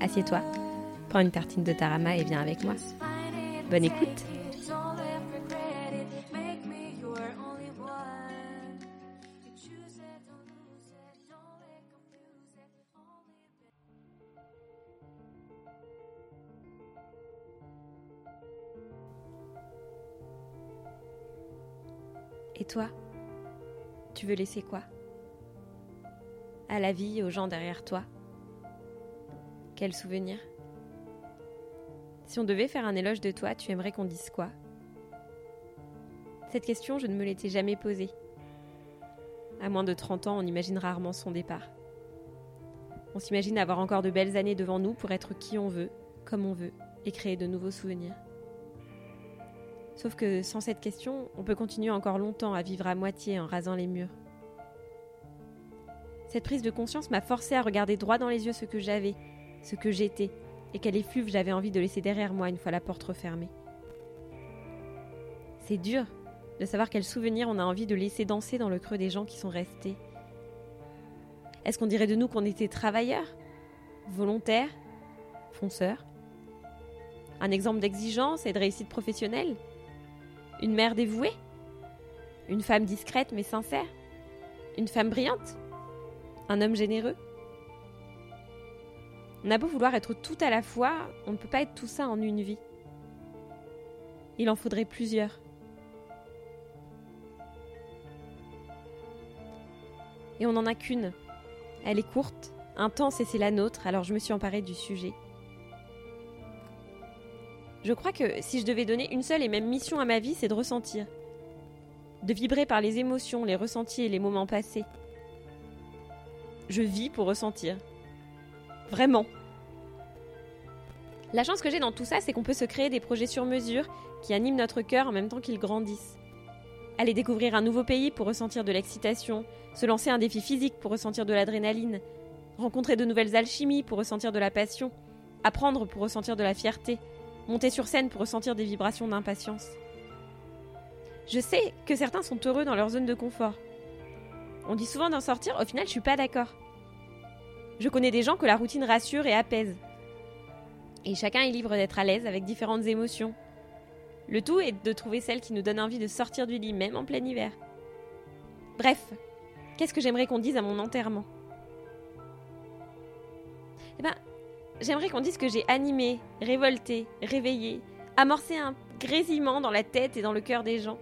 assieds-toi, prends une tartine de tarama et viens avec moi. Bonne écoute. Et toi Tu veux laisser quoi? À la vie, aux gens derrière toi? Quel souvenir? Si on devait faire un éloge de toi, tu aimerais qu'on dise quoi? Cette question, je ne me l'étais jamais posée. À moins de 30 ans, on imagine rarement son départ. On s'imagine avoir encore de belles années devant nous pour être qui on veut, comme on veut, et créer de nouveaux souvenirs. Sauf que sans cette question, on peut continuer encore longtemps à vivre à moitié en rasant les murs. Cette prise de conscience m'a forcé à regarder droit dans les yeux ce que j'avais, ce que j'étais, et quel effluve j'avais envie de laisser derrière moi une fois la porte refermée. C'est dur de savoir quels souvenirs on a envie de laisser danser dans le creux des gens qui sont restés. Est-ce qu'on dirait de nous qu'on était travailleurs, volontaires, fonceurs? Un exemple d'exigence et de réussite professionnelle? Une mère dévouée? Une femme discrète mais sincère? Une femme brillante? Un homme généreux? On a beau vouloir être tout à la fois, on ne peut pas être tout ça en une vie. Il en faudrait plusieurs. Et on n'en a qu'une. Elle est courte, intense et c'est la nôtre, alors je me suis emparée du sujet. Je crois que si je devais donner une seule et même mission à ma vie, c'est de ressentir. De vibrer par les émotions, les ressentis et les moments passés. Je vis pour ressentir. Vraiment. La chance que j'ai dans tout ça, c'est qu'on peut se créer des projets sur mesure qui animent notre cœur en même temps qu'ils grandissent. Aller découvrir un nouveau pays pour ressentir de l'excitation, se lancer un défi physique pour ressentir de l'adrénaline, rencontrer de nouvelles alchimies pour ressentir de la passion, apprendre pour ressentir de la fierté, monter sur scène pour ressentir des vibrations d'impatience. Je sais que certains sont heureux dans leur zone de confort. On dit souvent d'en sortir, au final je suis pas d'accord. Je connais des gens que la routine rassure et apaise. Et chacun est libre d'être à l'aise avec différentes émotions. Le tout est de trouver celle qui nous donne envie de sortir du lit même en plein hiver. Bref, qu'est-ce que j'aimerais qu'on dise à mon enterrement? Eh ben, J'aimerais qu'on dise que j'ai animé, révolté, réveillé, amorcé un grésillement dans la tête et dans le cœur des gens.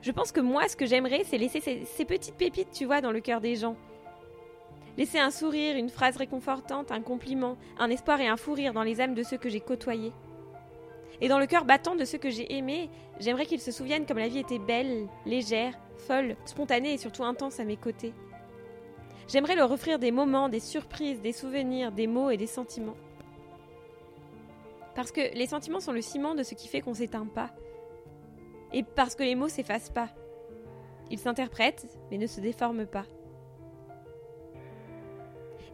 Je pense que moi, ce que j'aimerais, c'est laisser ces, petites pépites, tu vois, dans le cœur des gens. Laisser un sourire, une phrase réconfortante, un compliment, un espoir et un fou rire dans les âmes de ceux que j'ai côtoyés. Et dans le cœur battant de ceux que j'ai aimés, j'aimerais qu'ils se souviennent comme la vie était belle, légère, folle, spontanée et surtout intense à mes côtés. J'aimerais leur offrir des moments, des surprises, des souvenirs, des mots et des sentiments. Parce que les sentiments sont le ciment de ce qui fait qu'on s'éteint pas. Et parce que les mots s'effacent pas. Ils s'interprètent, mais ne se déforment pas.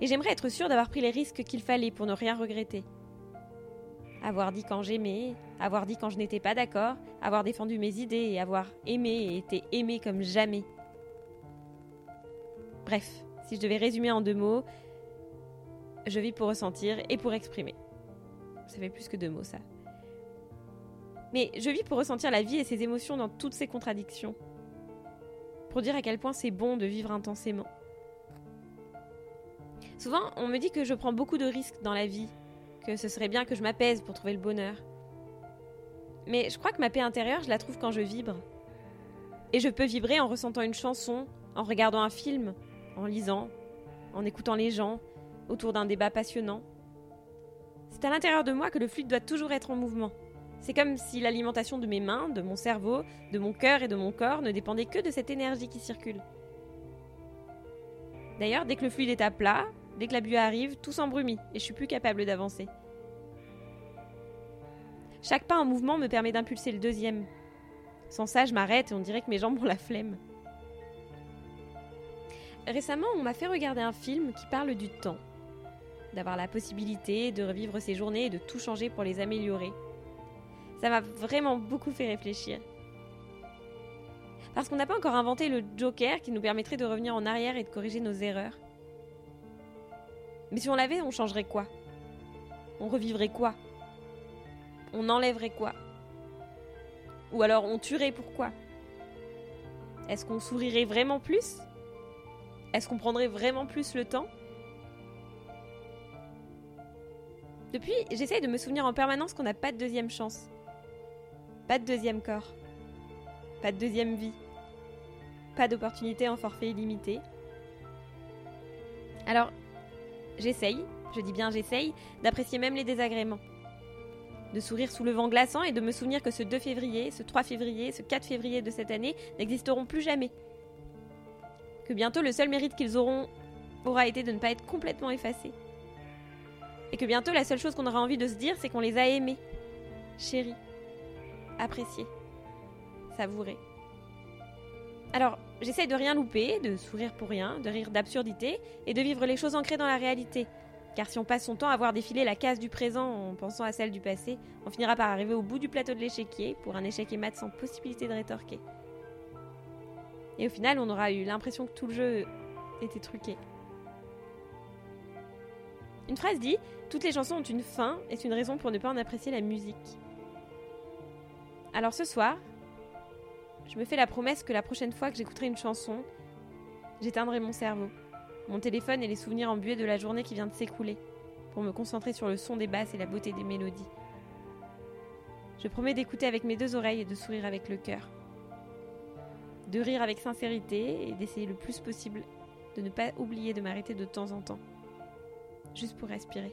Et j'aimerais être sûre d'avoir pris les risques qu'il fallait pour ne rien regretter. Avoir dit quand j'aimais, avoir dit quand je n'étais pas d'accord, avoir défendu mes idées et avoir aimé et été aimé comme jamais. Bref, si je devais résumer en deux mots, je vis pour ressentir et pour exprimer. Ça fait plus que deux mots, ça. Mais je vis pour ressentir la vie et ses émotions dans toutes ses contradictions. Pour dire à quel point c'est bon de vivre intensément. Souvent, on me dit que je prends beaucoup de risques dans la vie, que ce serait bien que je m'apaise pour trouver le bonheur. Mais je crois que ma paix intérieure, je la trouve quand je vibre. Et je peux vibrer en ressentant une chanson, en regardant un film, en lisant, en écoutant les gens, autour d'un débat passionnant. C'est à l'intérieur de moi que le fluide doit toujours être en mouvement. C'est comme si l'alimentation de mes mains, de mon cerveau, de mon cœur et de mon corps ne dépendait que de cette énergie qui circule. D'ailleurs, dès que le fluide est à plat, Dès que la buée arrive, tout s'embrumit et je suis plus capable d'avancer. Chaque pas en mouvement me permet d'impulser le deuxième. Sans ça, je m'arrête et on dirait que mes jambes ont la flemme. Récemment, on m'a fait regarder un film qui parle du temps. D'avoir la possibilité de revivre ses journées et de tout changer pour les améliorer. Ça m'a vraiment beaucoup fait réfléchir. Parce qu'on n'a pas encore inventé le Joker qui nous permettrait de revenir en arrière et de corriger nos erreurs. Mais si on l'avait, on changerait quoi? On revivrait quoi? On enlèverait quoi? Ou alors on tuerait pourquoi Est-ce qu'on sourirait vraiment plus? Est-ce qu'on prendrait vraiment plus le temps? Depuis, j'essaye de me souvenir en permanence qu'on n'a pas de deuxième chance. Pas de deuxième corps. Pas de deuxième vie. Pas d'opportunité en forfait illimité. Alors, j'essaye, je dis bien j'essaye, d'apprécier même les désagréments. De sourire sous le vent glaçant et de me souvenir que ce 2 février, ce 3 février, ce 4 février de cette année n'existeront plus jamais. Que bientôt le seul mérite qu'ils auront aura été de ne pas être complètement effacés. Et que bientôt la seule chose qu'on aura envie de se dire, c'est qu'on les a aimés, chéris, appréciés, savourés. Alors, j'essaye de rien louper, de sourire pour rien, de rire d'absurdité et de vivre les choses ancrées dans la réalité. Car si on passe son temps à voir défiler la case du présent en pensant à celle du passé, on finira par arriver au bout du plateau de l'échiquier pour un échec et mat sans possibilité de rétorquer. Et au final, on aura eu l'impression que tout le jeu était truqué. Une phrase dit Toutes les chansons ont une fin et c'est une raison pour ne pas en apprécier la musique. Alors ce soir, je me fais la promesse que la prochaine fois que j'écouterai une chanson, j'éteindrai mon cerveau, mon téléphone et les souvenirs embués de la journée qui vient de s'écouler, pour me concentrer sur le son des basses et la beauté des mélodies. Je promets d'écouter avec mes deux oreilles et de sourire avec le cœur. De rire avec sincérité et d'essayer le plus possible de ne pas oublier de m'arrêter de temps en temps, juste pour respirer.